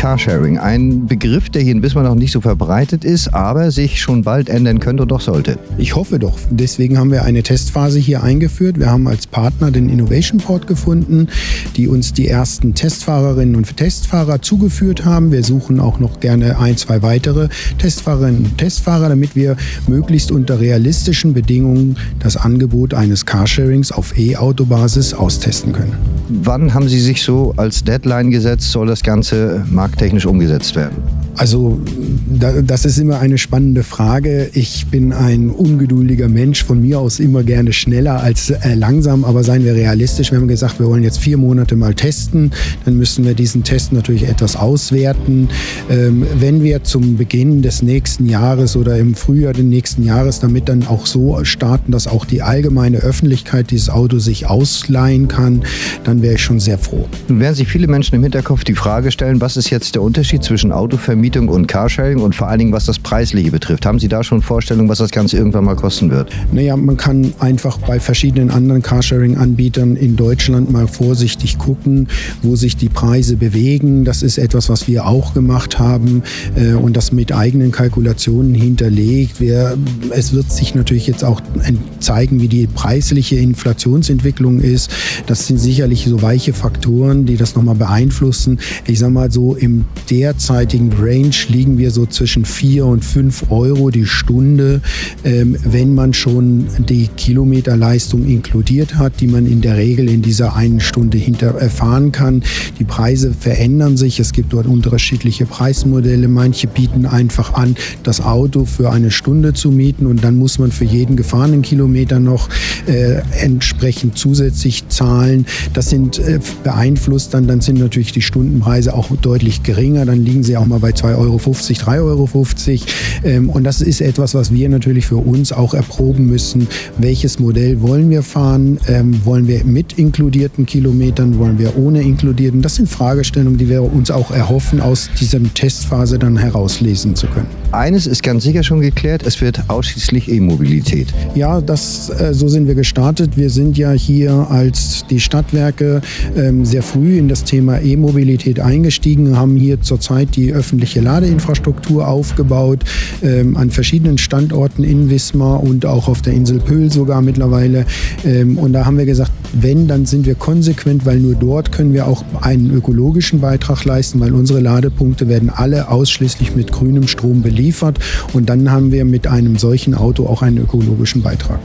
Carsharing. Ein Begriff, der hier in Wismar noch nicht so verbreitet ist, aber sich schon bald ändern könnte und doch sollte. Ich hoffe doch. Deswegen haben wir eine Testphase hier eingeführt. Wir haben als Partner den Innovation Port gefunden, die uns die ersten Testfahrerinnen und Testfahrer zugeführt haben. Wir suchen auch noch gerne ein, zwei weitere Testfahrerinnen und Testfahrer, damit wir möglichst unter realistischen Bedingungen das Angebot eines Carsharings auf E-Auto-Basis austesten können. Wann haben Sie sich so als Deadline gesetzt, soll das Ganze markttechnisch umgesetzt werden? Also das ist immer eine spannende Frage. Ich bin ein ungeduldiger Mensch, von mir aus immer gerne schneller als äh, langsam, aber seien wir realistisch. Wir haben gesagt, wir wollen jetzt vier Monate mal testen, dann müssen wir diesen Test natürlich etwas auswerten. Ähm, wenn wir zum Beginn des nächsten Jahres oder im Frühjahr des nächsten Jahres damit dann auch so starten, dass auch die allgemeine Öffentlichkeit dieses Auto sich ausleihen kann, dann wäre ich schon sehr froh. Nun werden sich viele Menschen im Hinterkopf die Frage stellen, was ist jetzt der Unterschied zwischen Autovermietung Vermietung und Carsharing und vor allen Dingen, was das Preisliche betrifft. Haben Sie da schon Vorstellungen, was das Ganze irgendwann mal kosten wird? Naja, man kann einfach bei verschiedenen anderen Carsharing-Anbietern in Deutschland mal vorsichtig gucken, wo sich die Preise bewegen. Das ist etwas, was wir auch gemacht haben äh, und das mit eigenen Kalkulationen hinterlegt. Wir, es wird sich natürlich jetzt auch zeigen, wie die preisliche Inflationsentwicklung ist. Das sind sicherlich so weiche Faktoren, die das nochmal beeinflussen. Ich sage mal so, im derzeitigen Range Range liegen wir so zwischen 4 und 5 Euro die Stunde, ähm, wenn man schon die Kilometerleistung inkludiert hat, die man in der Regel in dieser einen Stunde hinter erfahren kann. Die Preise verändern sich. Es gibt dort unterschiedliche Preismodelle. Manche bieten einfach an, das Auto für eine Stunde zu mieten und dann muss man für jeden gefahrenen Kilometer noch äh, entsprechend zusätzlich zahlen. Das sind äh, beeinflusst dann, dann sind natürlich die Stundenpreise auch deutlich geringer. Dann liegen sie auch mal bei 2,50 Euro, 3,50 Euro. Ähm, und das ist etwas, was wir natürlich für uns auch erproben müssen. Welches Modell wollen wir fahren? Ähm, wollen wir mit inkludierten Kilometern? Wollen wir ohne inkludierten? Das sind Fragestellungen, die wir uns auch erhoffen, aus dieser Testphase dann herauslesen zu können. Eines ist ganz sicher schon geklärt, es wird ausschließlich E-Mobilität. Ja, das, äh, so sind wir gestartet. Wir sind ja hier als die Stadtwerke ähm, sehr früh in das Thema E-Mobilität eingestiegen, haben hier zurzeit die öffentliche Ladeinfrastruktur aufgebaut, ähm, an verschiedenen Standorten in Wismar und auch auf der Insel Pöhl sogar mittlerweile. Ähm, und da haben wir gesagt, wenn, dann sind wir konsequent, weil nur dort können wir auch einen ökologischen Beitrag leisten, weil unsere Ladepunkte werden alle ausschließlich mit grünem Strom belegt liefert. Und dann haben wir mit einem solchen Auto auch einen ökologischen Beitrag.